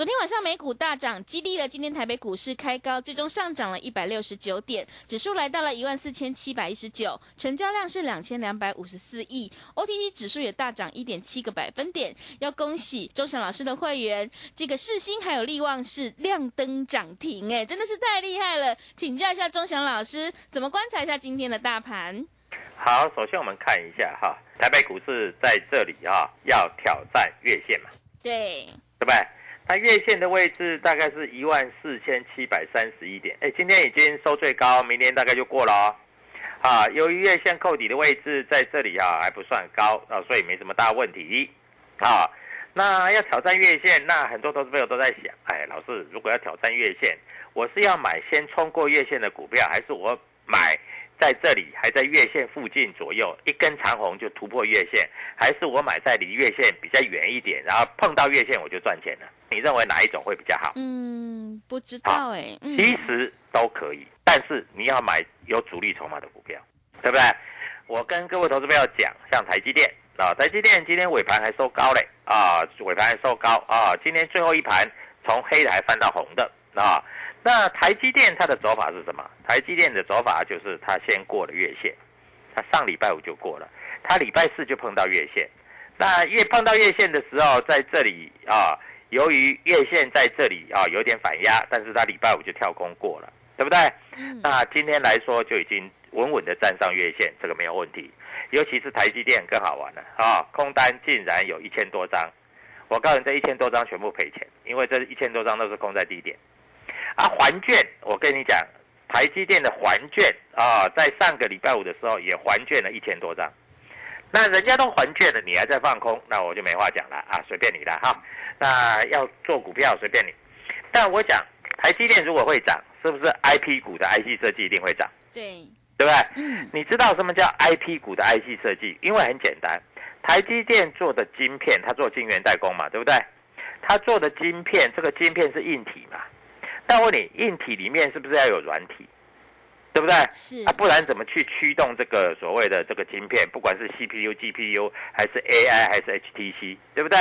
昨天晚上美股大涨，激励了今天台北股市开高，最终上涨了一百六十九点，指数来到了一万四千七百一十九，成交量是两千两百五十四亿，OTC 指数也大涨一点七个百分点。要恭喜钟祥老师的会员，这个世新还有力旺是亮灯涨停，哎，真的是太厉害了！请教一下钟祥老师，怎么观察一下今天的大盘？好，首先我们看一下哈，台北股市在这里啊，要挑战月线嘛，对，对不对？它月线的位置大概是一万四千七百三十一点，哎，今天已经收最高，明天大概就过了哦。啊，由于月线扣底的位置在这里啊，还不算高啊，所以没什么大问题。啊，那要挑战月线，那很多投资朋友都在想，哎，老师，如果要挑战月线，我是要买先冲过月线的股票，还是我买在这里还在月线附近左右一根长红就突破月线，还是我买在离月线比较远一点，然后碰到月线我就赚钱了？你认为哪一种会比较好？嗯，不知道哎、嗯其实都可以，但是你要买有主力筹码的股票，对不对？我跟各位投资朋友讲，像台积电啊，台积电今天尾盘还收高嘞啊，尾盘还收高啊，今天最后一盘从黑的还翻到红的啊。那台积电它的走法是什么？台积电的走法就是它先过了月线，它上礼拜五就过了，它礼拜四就碰到月线。那月碰到月线的时候，在这里啊，由于月线在这里啊有点反压，但是它礼拜五就跳空过了，对不对？嗯那今天来说就已经稳稳的站上月线，这个没有问题。尤其是台积电更好玩了啊，空单竟然有一千多张，我告诉你这一千多张全部赔钱，因为这一千多张都是空在低点。啊，还券，我跟你讲，台积电的还券啊，在上个礼拜五的时候也还券了一千多张。那人家都还券了，你还在放空，那我就没话讲了啊，随便你了哈。那要做股票随便你，但我讲台积电如果会涨，是不是 IP 股的 IC 设计一定会涨？对，对不对？嗯你知道什么叫 IP 股的 IC 设计？因为很简单，台积电做的晶片，它做晶圆代工嘛，对不对？它做的晶片，这个晶片是硬体嘛？那我问你，硬体里面是不是要有软体？对不对？是啊，不然怎么去驱动这个所谓的这个晶片？不管是 CPU、GPU 还是 AI 还是 HTC，对不对？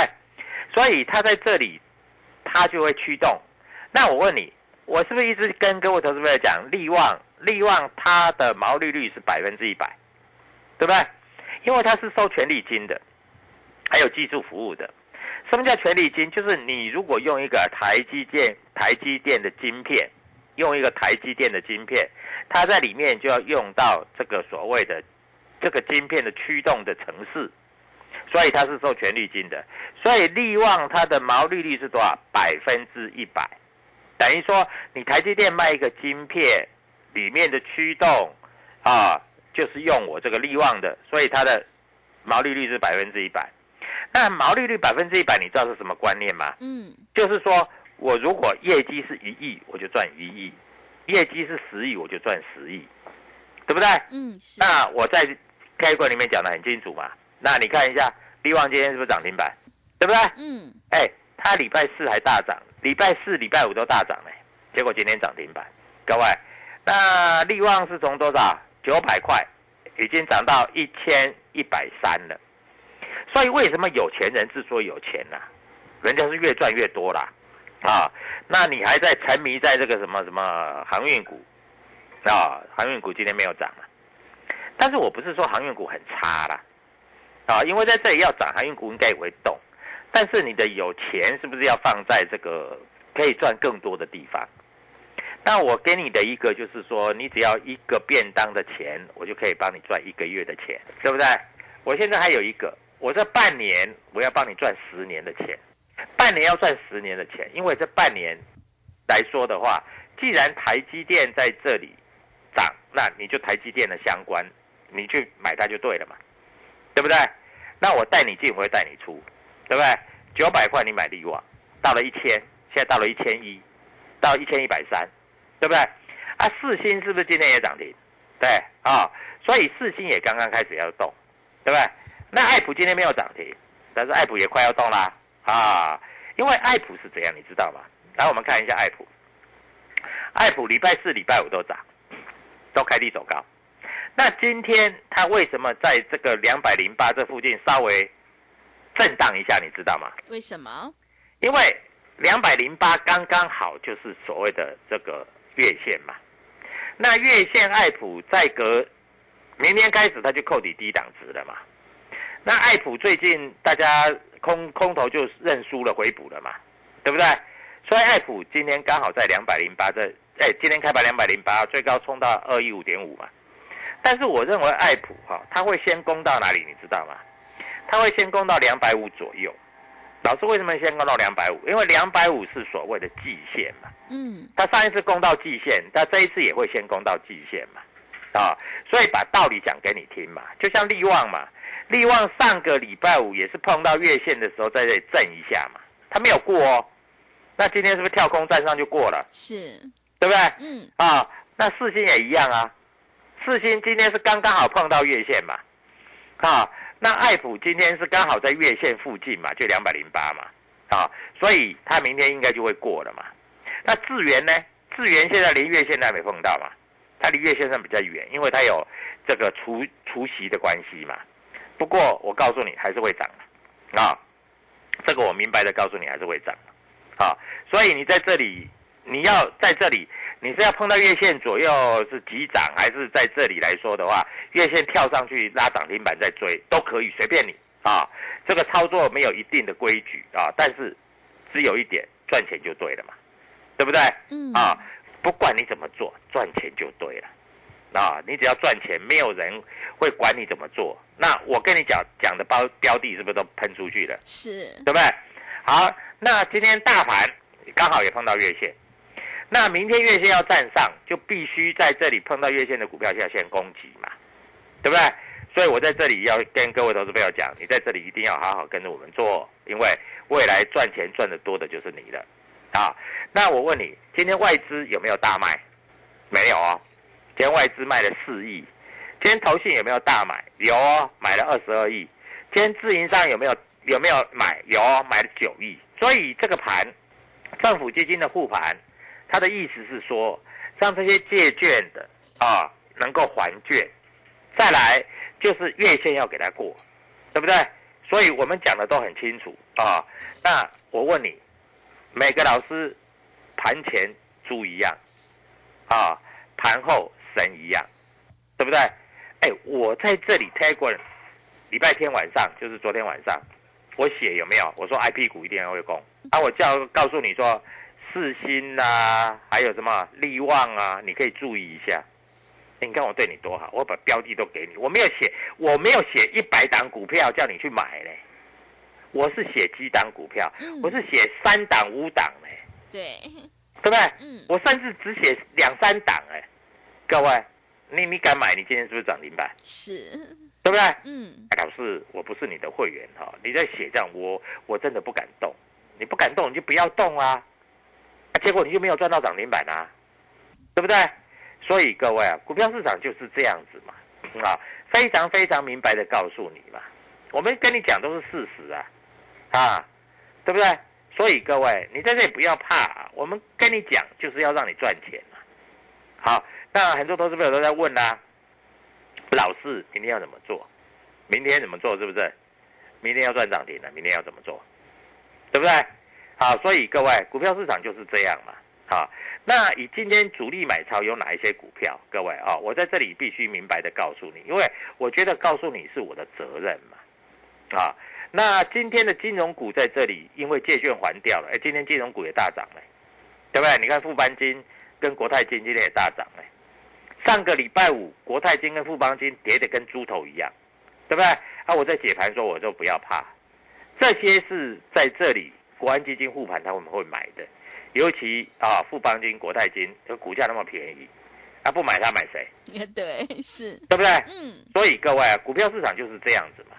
所以它在这里，它就会驱动。那我问你，我是不是一直跟各位投资朋友讲，利旺利旺它的毛利率是百分之一百，对不对？因为它是收权利金的，还有技术服务的。什么叫权利金？就是你如果用一个台积电台积电的晶片，用一个台积电的晶片，它在里面就要用到这个所谓的这个晶片的驱动的程式，所以它是受权利金的。所以利旺它的毛利率是多少？百分之一百，等于说你台积电卖一个晶片里面的驱动啊，就是用我这个利旺的，所以它的毛利率是百分之一百。那毛利率百分之一百，你知道是什么观念吗？嗯，就是说我如果业绩是一亿，我就赚一亿；业绩是十亿，我就赚十亿，对不对？嗯，是，那我在开会里面讲的很清楚嘛。那你看一下，利旺今天是不是涨停板？对不对？嗯，哎，它礼拜四还大涨，礼拜四、礼拜五都大涨呢，结果今天涨停板。各位，那利旺是从多少？九百块，已经涨到一千一百三了。所以为什么有钱人之所以有钱呢、人家是越赚越多啦，啊，那你还在沉迷在这个什么什么航运股，啊，航运股今天没有涨了，但是我不是说航运股很差啦，啊，因为在这里要涨，航运股应该也会动，但是你的有钱是不是要放在这个可以赚更多的地方？那我给你的一个就是说，你只要一个便当的钱，我就可以帮你赚一个月的钱，对不对？我现在还有一个，我这半年我要帮你赚十年的钱，半年要赚十年的钱，因为这半年来说的话，既然台积电在这里涨，那你就台积电的相关，你去买它就对了嘛，对不对？那我带你进，我会带你出，对不对？九百块你买利旺，到了一千，现在到了一千一，到一千一百三，对不对？啊，四星是不是今天也涨停？对啊、所以四星也刚刚开始要动，对不对？那爱普今天没有涨停，但是爱普也快要动啦啊！因为爱普是怎样，你知道吗？来，我们看一下爱普，爱普礼拜四、礼拜五都涨，都开低走高。那今天它为什么在这个两百零八这附近稍微震荡一下，你知道吗？为什么？因为两百零八刚刚好就是所谓的这个月线嘛。那月线爱普再隔明天开始，它就扣底低档值了嘛。那爱普最近大家空空头就认输了，回补了嘛，对不对？所以爱普今天刚好在两百零八这，哎，今天开盘两百零八，最高冲到二一五点五嘛。但是我认为爱普哈、它会先攻到哪里，你知道吗？它会先攻到两百五左右。老师为什么先攻到两百五？因为两百五是所谓的季线嘛。嗯，他上一次攻到季线，他这一次也会先攻到季线嘛，啊，所以把道理讲给你听嘛，就像利旺嘛，利旺上个礼拜五也是碰到月线的时候在这里震一下嘛，它没有过哦，那今天是不是跳空站上就过了，是，对不对？嗯，啊，那四星也一样啊，四星今天是刚刚好碰到月线嘛，啊，那爱普今天是刚好在月线附近嘛，就两百零八嘛，啊，所以它明天应该就会过了嘛。那智源呢？智源现在连月线都还没碰到嘛，它离月线上比较远，因为它有这个除除息的关系嘛。不过我告诉你，还是会涨的啊，这个我明白的告诉你，还是会涨的啊。所以你在这里，你要在这里，你是要碰到月线左右是急涨，还是在这里来说的话，月线跳上去拉涨停板再追都可以，随便你啊。这个操作没有一定的规矩啊，但是只有一点，赚钱就对了嘛。对不对？嗯，啊，不管你怎么做，赚钱就对了。啊，你只要赚钱，没有人会管你怎么做。那我跟你讲讲的标标的是不是都喷出去了？是，对不对？好，那今天大盘刚好也碰到月线，那明天月线要站上，就必须在这里碰到月线的股票下先攻击嘛，对不对？所以我在这里要跟各位投资朋友讲，你在这里一定要好好跟着我们做，因为未来赚钱赚得多的就是你的。啊，那我问你，今天外资有没有大卖？没有哦，天外资卖了四亿。今天投信有没有大买？有哦，买了二十二亿。今天自营商有没有有没有买？有哦，买了九亿。所以这个盘，政府基金的护盘，它的意思是说，让这些借券的啊能够还券，再来就是月线要给它过，对不对？所以我们讲的都很清楚啊。那我问你，每个老师盘前猪一样，啊，盘后神一样，对不对？哎，我在这里 t a g 礼拜天晚上，就是昨天晚上，我写有没有？我说 I P 股一定要会攻，啊，我叫告诉你说，四星啊、还有什么利旺啊，你可以注意一下。哎你看我对你多好，我把标的都给你，我没有写，我没有写一百档股票叫你去买嘞，我是写几档股票，嗯我是写三档五档嘞，对，对不对？嗯，我甚至只写两三档哎，各位，你你敢买？你今天是不是涨停板？是，对不对？嗯，哎老师，我不是你的会员哈、你在写这样，我我真的不敢动。你不敢动，你就不要动啊，啊结果你就没有赚到涨停板啊，对不对？所以各位啊，股票市场就是这样子嘛，啊，非常非常明白的告诉你嘛，我们跟你讲都是事实啊，啊，对不对？所以各位，你在这里不要怕、啊我们跟你讲就是要让你赚钱嘛。好，那很多投资朋友都在问啦、老师明天要怎么做？明天怎么做？是不是？明天要赚涨停了，明天要怎么做？对不对？好，所以各位，股票市场就是这样嘛。好，那以今天主力买超有哪一些股票？各位啊、我在这里必须明白的告诉你，因为我觉得告诉你是我的责任嘛。啊，那今天的金融股在这里，因为借券还掉了，哎，今天金融股也大涨了，对不对？你看富邦金跟国泰金今天也大涨了。上个礼拜五，国泰金跟富邦金跌得跟猪头一样，对不对？啊，我在解盘说，我就不要怕，这些是在这里国安基金护盘他们会买的，尤其啊富邦金、国泰金，这股价那么便宜，啊不买他买谁？对，是，对不对？嗯，所以各位啊，股票市场就是这样子嘛，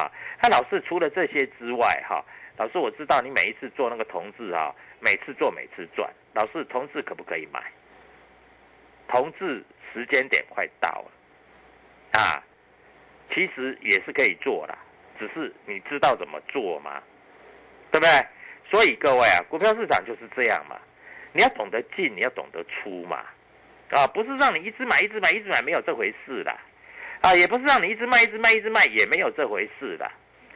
啊，那老师除了这些之外，哈、老师我知道你每一次做那个同志啊、每次做每次赚，老师同志可不可以买？同志时间点快到了，啊，其实也是可以做啦，只是你知道怎么做吗？对不对？所以各位啊，股票市场就是这样嘛，你要懂得进，你要懂得出嘛，啊，不是让你一直买一直买一直买，没有这回事啦，啊，也不是让你一直卖一直卖一直卖，也没有这回事啦，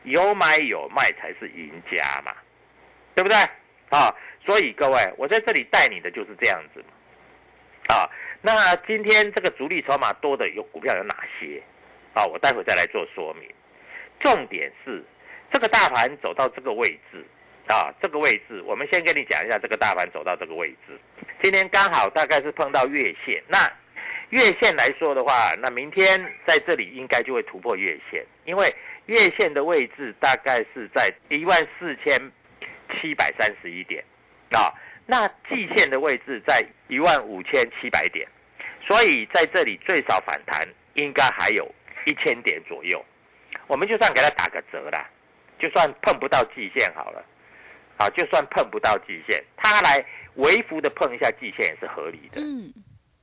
有买有卖才是赢家嘛，对不对？啊，所以各位，我在这里带你的就是这样子嘛，啊，那今天这个主力筹码多的有股票有哪些？啊，我待会再来做说明。重点是这个大盘走到这个位置啊，这个位置，我们先跟你讲一下这个大盘走到这个位置。今天刚好大概是碰到月线，那月线来说的话，那明天在这里应该就会突破月线，因为月线的位置大概是在一万四千七百三十一点啊，那季线的位置在一万五千七百点，所以在这里最少反弹应该还有一千点左右。我们就算给它打个折啦，就算碰不到季线好了，啊，就算碰不到季线，它来微幅的碰一下季线也是合理的，嗯，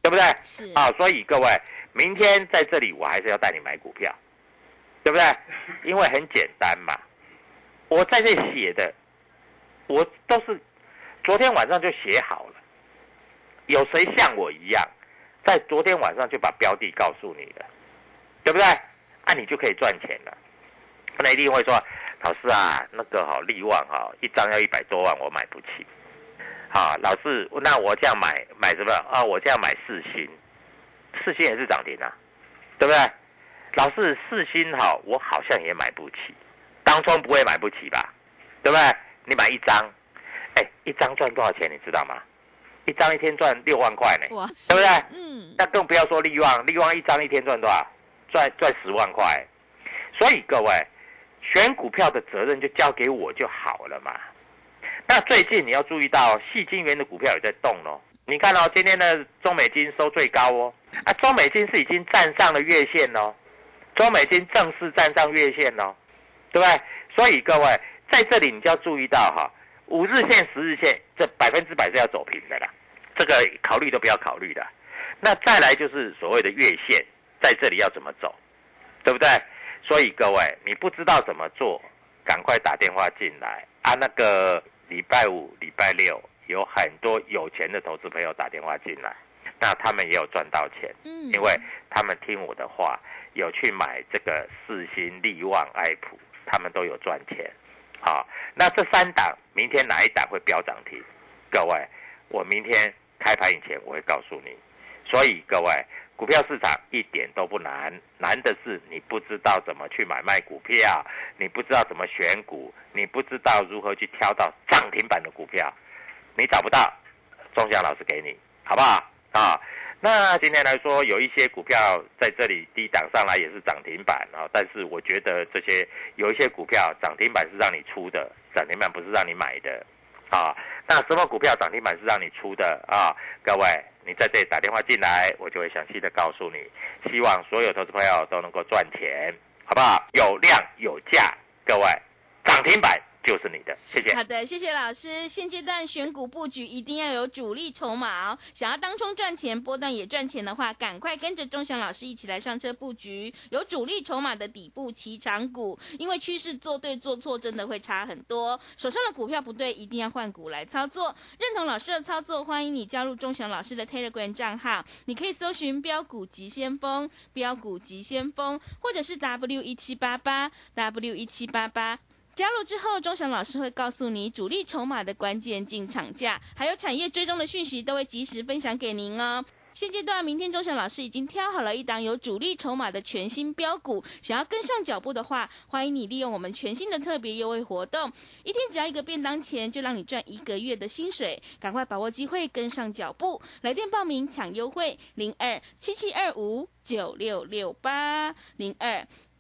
对不对？是，啊，所以各位，明天在这里我还是要带你买股票，对不对？因为很简单嘛，我在这写的，我都是昨天晚上就写好了。有谁像我一样，在昨天晚上就把标的告诉你了，对不对？啊，你就可以赚钱了。那一定会说，老师啊，那个哈、利旺哈、一张要一百多万，我买不起。好，老师，那我这样买买什么啊？我这样买四星，四星也是涨停啊，对不对？老师，四星好，我好像也买不起，当冲不会买不起吧？对不对？你买一张，哎，一张赚多少钱？你知道吗？一张一天赚六万块呢，哇，对不对？嗯，那更不要说利旺，利旺一张一天赚多少？赚赚十万块。所以各位，选股票的责任就交给我就好了嘛。那最近你要注意到，细金元的股票也在动哦。你看哦，今天的中美金收最高哦，啊，中美金是已经站上了月线哦，中美金正式站上月线哦，对不对？所以各位在这里你就要注意到哈，五日线、十日线这百分之百是要走平的啦，这个考虑都不要考虑的。那再来就是所谓的月线，在这里要怎么走，对不对？所以各位，你不知道怎么做，赶快打电话进来啊！那个礼拜五、礼拜六有很多有钱的投资朋友打电话进来，那他们也有赚到钱，嗯，因为他们听我的话，有去买这个四星、利旺、爱普，他们都有赚钱。好，那这三档明天哪一档会飙涨停？各位，我明天开盘以前我会告诉你。所以各位，股票市场一点都不难，难的是你不知道怎么去买卖股票，你不知道怎么选股，你不知道如何去挑到涨停板的股票，你找不到，钟祥老师给你，好不好？啊，那今天来说，有一些股票在这里低档上来也是涨停板啊，但是我觉得这些有一些股票涨停板是让你出的，涨停板不是让你买的，啊，那什么股票涨停板是让你出的啊？各位，你在这里打电话进来，我就会详细的告诉你。希望所有投资朋友都能够赚钱，好不好？有量有价，各位，涨停板就是你的，谢谢。好的，谢谢老师。现阶段选股布局一定要有主力筹码。想要当冲赚钱、波段也赚钱的话，赶快跟着钟祥老师一起来上车布局有主力筹码的底部起涨股。因为趋势做对做错真的会差很多，手上的股票不对，一定要换股来操作。认同老师的操作，欢迎你加入钟祥老师的 Telegram 账号，你可以搜寻“标股急先锋”、“标股急先锋”，或者是 W 一七八八 W 一七八八。加入之后，钟祥老师会告诉你主力筹码的关键进场价，还有产业追踪的讯息，都会及时分享给您哦。现阶段，明天钟祥老师已经挑好了一档有主力筹码的全新标股，想要跟上脚步的话，欢迎你利用我们全新的特别优惠活动，一天只要一个便当钱，就让你赚一个月的薪水，赶快把握机会，跟上脚步，来电报名抢优惠，零二七七二五九六六八零二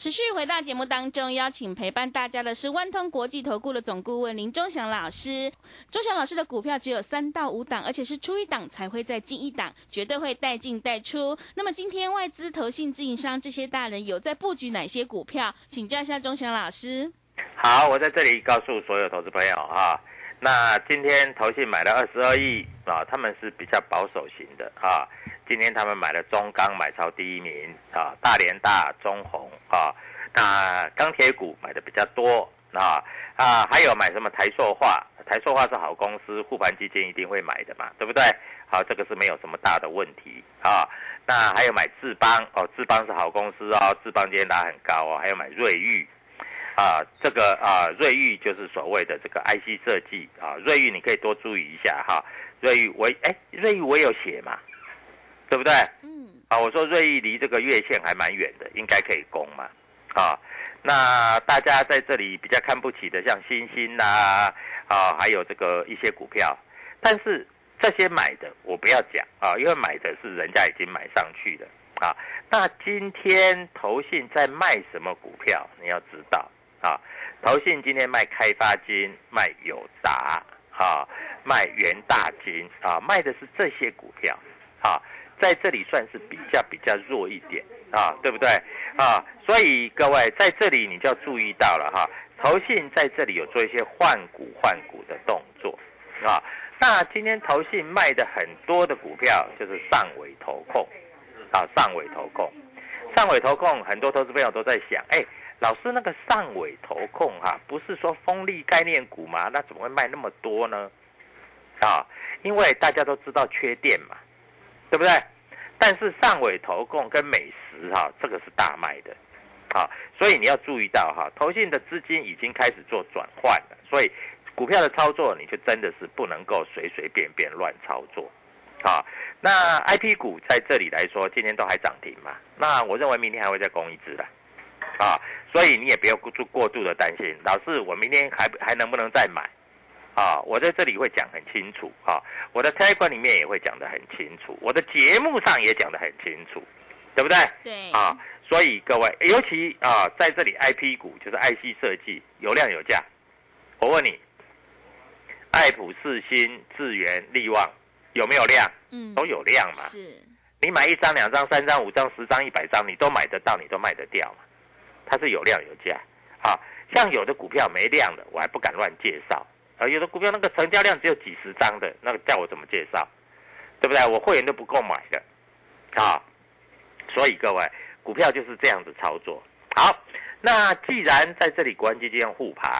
持续回到节目当中，邀请陪伴大家的是万通国际投顾的总顾问林忠祥老师。忠祥老师的股票只有三到五档，而且是出一档才会再进一档，绝对会带进带出。那么今天外资、投信、自营商这些大人有在布局哪些股票？请教一下忠祥老师。好，我在这里告诉所有投资朋友啊，那今天投信买了二十二亿啊，他们是比较保守型的啊。今天他们买了中钢买超第一名啊，大连大、中红啊，那钢铁股买的比较多啊啊，还有买什么台塑化？台塑化是好公司，护盘基金一定会买的嘛，对不对？好，这个是没有什么大的问题啊。那还有买智邦哦，智邦是好公司哦，智邦今天拉很高哦。还有买瑞昱啊，这个啊瑞昱就是所谓的这个 IC 设计啊，瑞昱你可以多注意一下哈。瑞昱我哎，瑞昱我有写嘛？对不对？嗯。啊，我说瑞意离这个月线还蛮远的，应该可以攻嘛。啊，那大家在这里比较看不起的，像星星呐，啊，还有这个一些股票，但是这些买的我不要讲啊，因为买的是人家已经买上去的啊。那今天投信在卖什么股票？你要知道啊，投信今天卖开发金、卖友达、啊，卖元大金啊，卖的是这些股票啊。在这里算是比较比较弱一点啊，对不对啊？所以各位在这里你就要注意到了哈，投信在这里有做一些换股换股的动作啊。那今天投信卖的很多的股票就是上尾投控啊，上尾投控，上尾投控很多投资朋友都在想，哎，老师那个上尾投控哈，不是说风力概念股吗？那怎么会卖那么多呢？啊，因为大家都知道缺电嘛。对不对？但是上尾投控跟美食哈，这个是大卖的，好，所以你要注意到哈，投信的资金已经开始做转换了，所以股票的操作你就真的是不能够随随便便乱操作，啊，那 I P 股在这里来说，今天都还涨停嘛，那我认为明天还会再攻一支的，啊，所以你也不要过过度的担心，老师，我明天还还能不能再买？啊，我在这里会讲很清楚啊，我的开关里面也会讲得很清楚，我的节目上也讲得很清楚，对不对？对。啊，所以各位，尤其啊，在这里 I P 股就是 I C 设计有量有价，我问你，爱普、四新、智源、力旺有没有量？嗯，都有量嘛。是。你买一张、两张、三张、五张、十张、一百张，你都买得到，你都卖得掉嘛？它是有量有价。啊，像有的股票没量的，我还不敢乱介绍。啊，有的股票那个成交量只有几十张的，那个叫我怎么介绍，对不对？我会员都不够买的，啊，所以各位股票就是这样子操作。好，那既然在这里国安基金护盘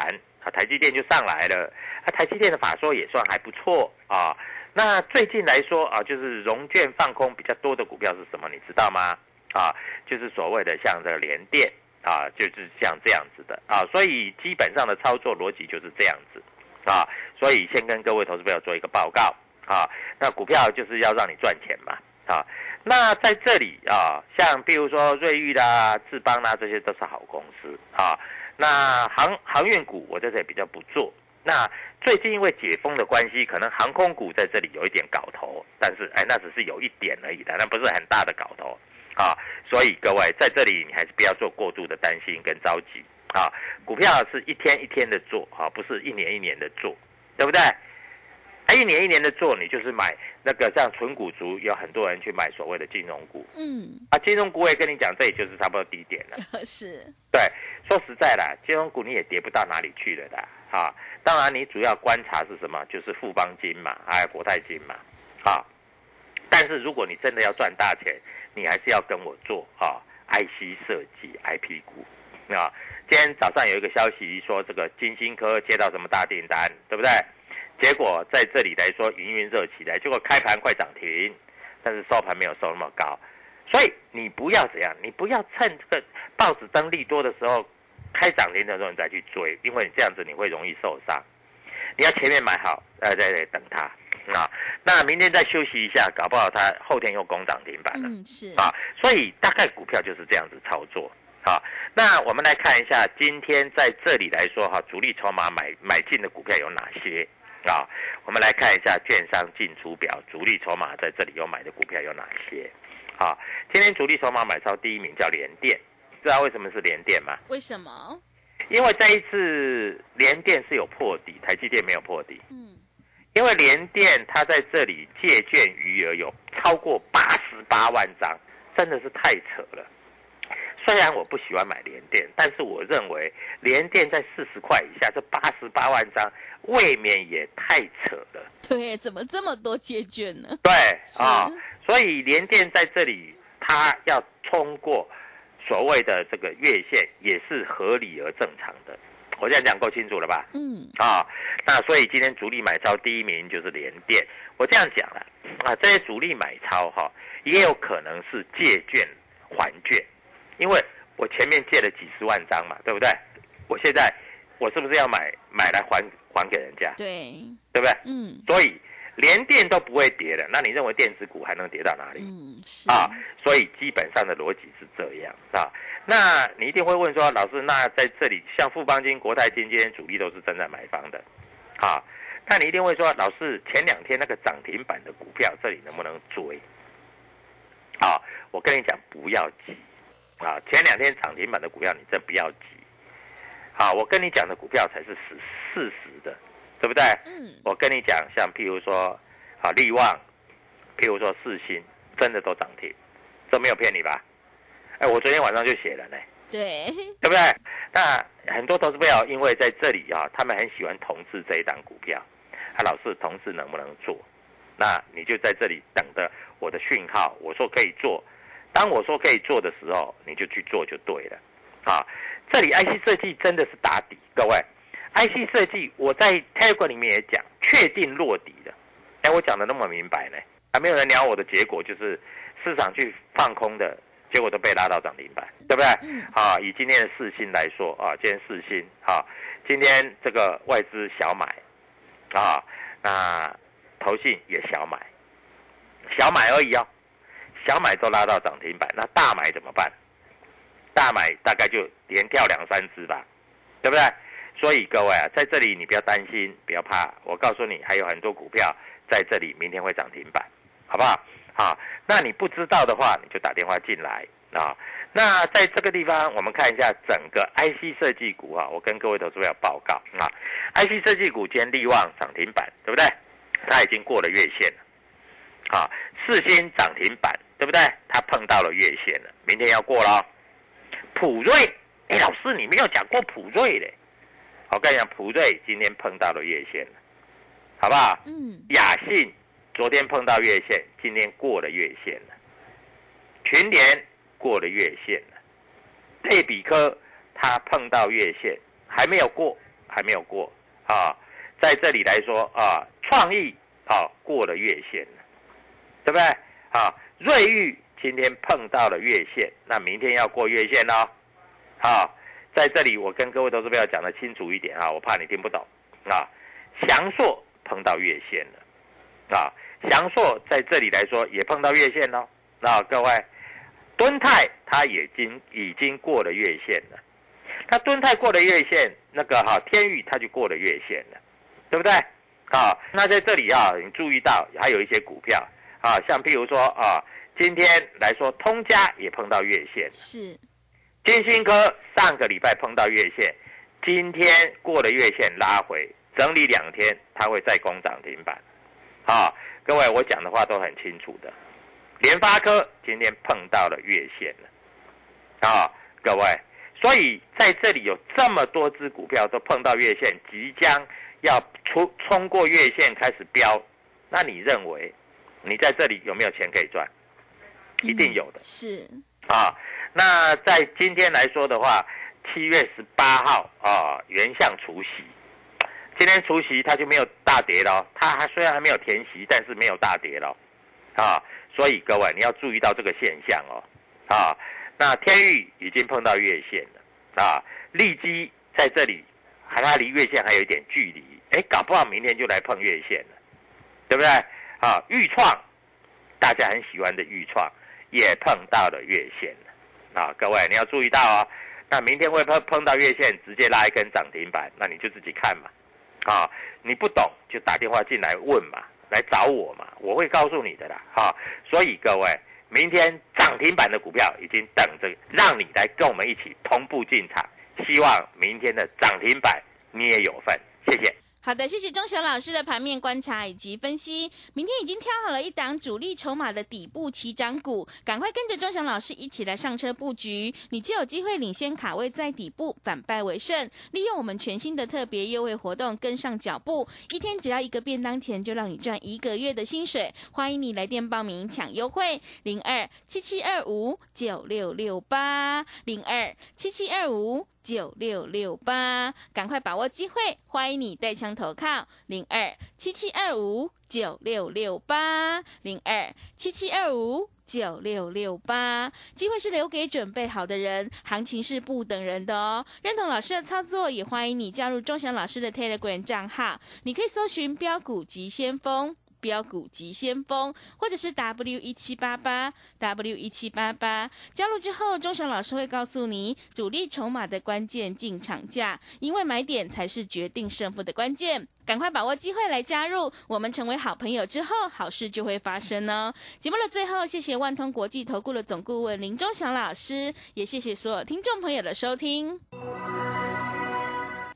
啊，台积电就上来了。啊，台积电的法说也算还不错啊。那最近来说啊，就是融券放空比较多的股票是什么？你知道吗？啊，就是所谓的像这个联电啊，就是像这样子的啊。所以基本上的操作逻辑就是这样子啊。所以先跟各位投资朋友做一个报告啊。那股票就是要让你赚钱嘛啊。那在这里啊，像比如说瑞昱啦、智邦啦，这些都是好公司啊。那航航运股我在这里比较不做。那最近因为解封的关系，可能航空股在这里有一点搞头，但是哎，那只是有一点而已的，那不是很大的搞头啊。所以各位在这里你还是不要做过度的担心跟着急啊。股票是一天一天的做啊，不是一年一年的做，对不对？一年一年的做，你就是买那个像纯股族，有很多人去买所谓的金融股。嗯，啊，金融股我也跟你讲，这也就是差不多低点了。是，对，说实在的，金融股你也跌不到哪里去了的啊。当然，你主要观察是什么？就是富邦金嘛，还有国泰金嘛，啊。但是如果你真的要赚大钱，你还是要跟我做啊，IC 设计 IP 股啊。今天早上有一个消息说，这个金星科接到什么大订单，对不对？结果在这里来说，云云热起来，结果开盘快涨停，但是收盘没有收那么高，所以你不要怎样，你不要趁这个报纸登利多的时候，开涨停的时候你再去追，因为你这样子你会容易受伤。你要前面买好，呃，在在等它啊。那明天再休息一下，搞不好它后天又攻涨停板了。嗯，是啊，所以大概股票就是这样子操作啊。那我们来看一下，今天在这里来说哈，主力筹码买买进的股票有哪些？啊，我们来看一下券商进出表，主力筹码在这里有买的股票有哪些？好，今天主力筹码买超第一名叫联电，知道为什么是联电吗？为什么？因为这一次联电是有破底，台积电没有破底。嗯，因为联电它在这里借券余额有超过八十八万张，真的是太扯了。虽然我不喜欢买联电，但是我认为联电在四十块以下，这八十八万张。未免也太扯了，对，怎么这么多借券呢？对啊，所以联电在这里，它要通过所谓的这个月线，也是合理而正常的。我这样讲够清楚了吧？嗯，啊，那所以今天主力买超第一名就是联电。我这样讲了啊，这些主力买超哈，也有可能是借券还券，因为我前面借了几十万张嘛，对不对？我现在我是不是要买买来还？还给人家，对对不对？嗯，所以连电都不会跌的，那你认为电子股还能跌到哪里？嗯，是啊，所以基本上的逻辑是这样啊。那你一定会问说，老师，那在这里像富邦金、国泰金今天主力都是正在买方的，啊，那你一定会说，老师前两天那个涨停板的股票，这里能不能追？啊，我跟你讲，不要急啊，前两天涨停板的股票，你真不要急。啊，我跟你讲的股票才是事事实的，对不对？嗯。我跟你讲，像譬如说，啊，利旺，譬如说四星，真的都涨停，这没有骗你吧？哎，我昨天晚上就写了呢。对。对不对？那很多投资友因为在这里啊，他们很喜欢同志这一档股票，啊，老是同志能不能做？那你就在这里等着我的讯号，我说可以做，当我说可以做的时候，你就去做就对了，啊。这里 IC 设计真的是打底，各位，IC 设计我在 Telegram 里面也讲，确定落底的。哎，我讲的那么明白呢，还没有人聊我的结果就是市场去放空的结果都被拉到涨停板，对不对？啊，以今天的四星来说啊，今天四星啊，今天这个外资小买啊，那投信也小买，小买而已哦，小买都拉到涨停板，那大买怎么办？大买大概就连跳两三只吧，对不对？所以各位啊，在这里你不要担心，不要怕。我告诉你，还有很多股票在这里明天会涨停板，好不好？好，那你不知道的话，你就打电话进来啊。那在这个地方，我们看一下整个 IC 设计股啊，我跟各位投资者报告啊，IC 设计股今天利旺涨停板，对不对？它已经过了月线了，啊，四星涨停板，对不对？它碰到了月线了，明天要过了。普瑞，哎，老师，你没有讲过普瑞嘞。我跟你讲，普瑞今天碰到了月线了，好不好？嗯。雅信昨天碰到月线，今天过了月线了。群联过了月线了。配比科它碰到月线还没有过，还没有过啊，在这里来说啊，创意啊过了月线了，对不对啊？瑞昱今天碰到了月线，那明天要过月线喽，啊，在这里我跟各位投资朋友讲的清楚一点啊，我怕你听不懂啊。翔硕碰到月线了，啊，翔硕在这里来说也碰到月线喽，那各位，敦泰它已经已经过了月线了。那敦泰过了月线，那个哈天宇它就过了月线了，对不对？啊，那在这里啊，你注意到还有一些股票啊，像譬如说啊，今天来说通家也碰到月线，是金星科上个礼拜碰到月线，今天过了月线拉回整理两天，它会再攻涨停板。啊，各位我讲的话都很清楚的。联发科今天碰到了月线了，啊，各位。所以在这里有这么多只股票都碰到月线，即将要冲冲过月线开始飙，那你认为你在这里有没有钱可以赚？一定有的。是啊，那在今天来说的话，七月十八号啊，原相除夕，今天除夕它就没有大跌了，它还虽然还没有填息，但是没有大跌了啊。所以各位你要注意到这个现象哦，啊。那天域已经碰到月线了，啊，利基在这里，还它离月线还有一点距离，哎，搞不好明天就来碰月线了，对不对？啊，豫创，大家很喜欢的豫创也碰到了月线，啊，各位你要注意到哦，那明天会碰碰到月线，直接拉一根涨停板，那你就自己看嘛，啊，你不懂就打电话进来问嘛，来找我嘛，我会告诉你的啦，哈，所以各位。明天涨停板的股票已经等着让你来跟我们一起同步进场，希望明天的涨停板你也有份，谢谢。好的，谢谢钟祥老师的盘面观察以及分析。明天已经挑好了一档主力筹码的底部起涨股，赶快跟着钟祥老师一起来上车布局，你就有机会领先卡位在底部，反败为胜。利用我们全新的特别优惠活动，跟上脚步，一天只要一个便当钱，就让你赚一个月的薪水。欢迎你来电报名抢优惠，零二七七二五九六六八零二七七二五。九六六八，赶快把握机会！欢迎你带枪投靠零二七七二五九六六八零二七七二五九六六八，机会是留给准备好的人，行情是不等人的哦。认同老师的操作，也欢迎你加入钟祥老师的 Telegram 账号，你可以搜寻标股急先锋。标股急先锋，或者是 W 一七八八 W 一七八八，加入之后，钟祥老师会告诉你主力筹码的关键进场价，因为买点才是决定胜负的关键。赶快把握机会来加入，我们成为好朋友之后，好事就会发生哦。节目的最后，谢谢万通国际投顾的总顾问林钟祥老师，也谢谢所有听众朋友的收听。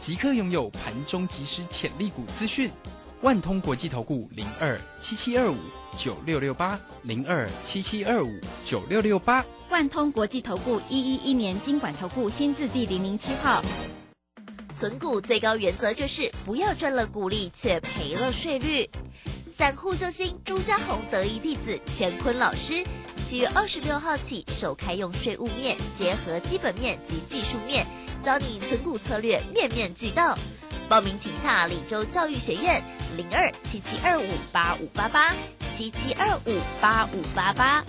即刻拥有盘中即时潜力股资讯，万通国际投顾零二七七二五九六六八零二七七二五九六六八，万通国际投顾一一一年经管投顾新字第零零七号。存股最高原则就是不要赚了股利却赔了税率。散户救星朱家红得意弟子乾坤老师，七月二十六号起首开用税务面结合基本面及技术面。教你存股策略，面面俱到。报名请洽李州教育学院零二七七二五八五八八七七二五八五八八。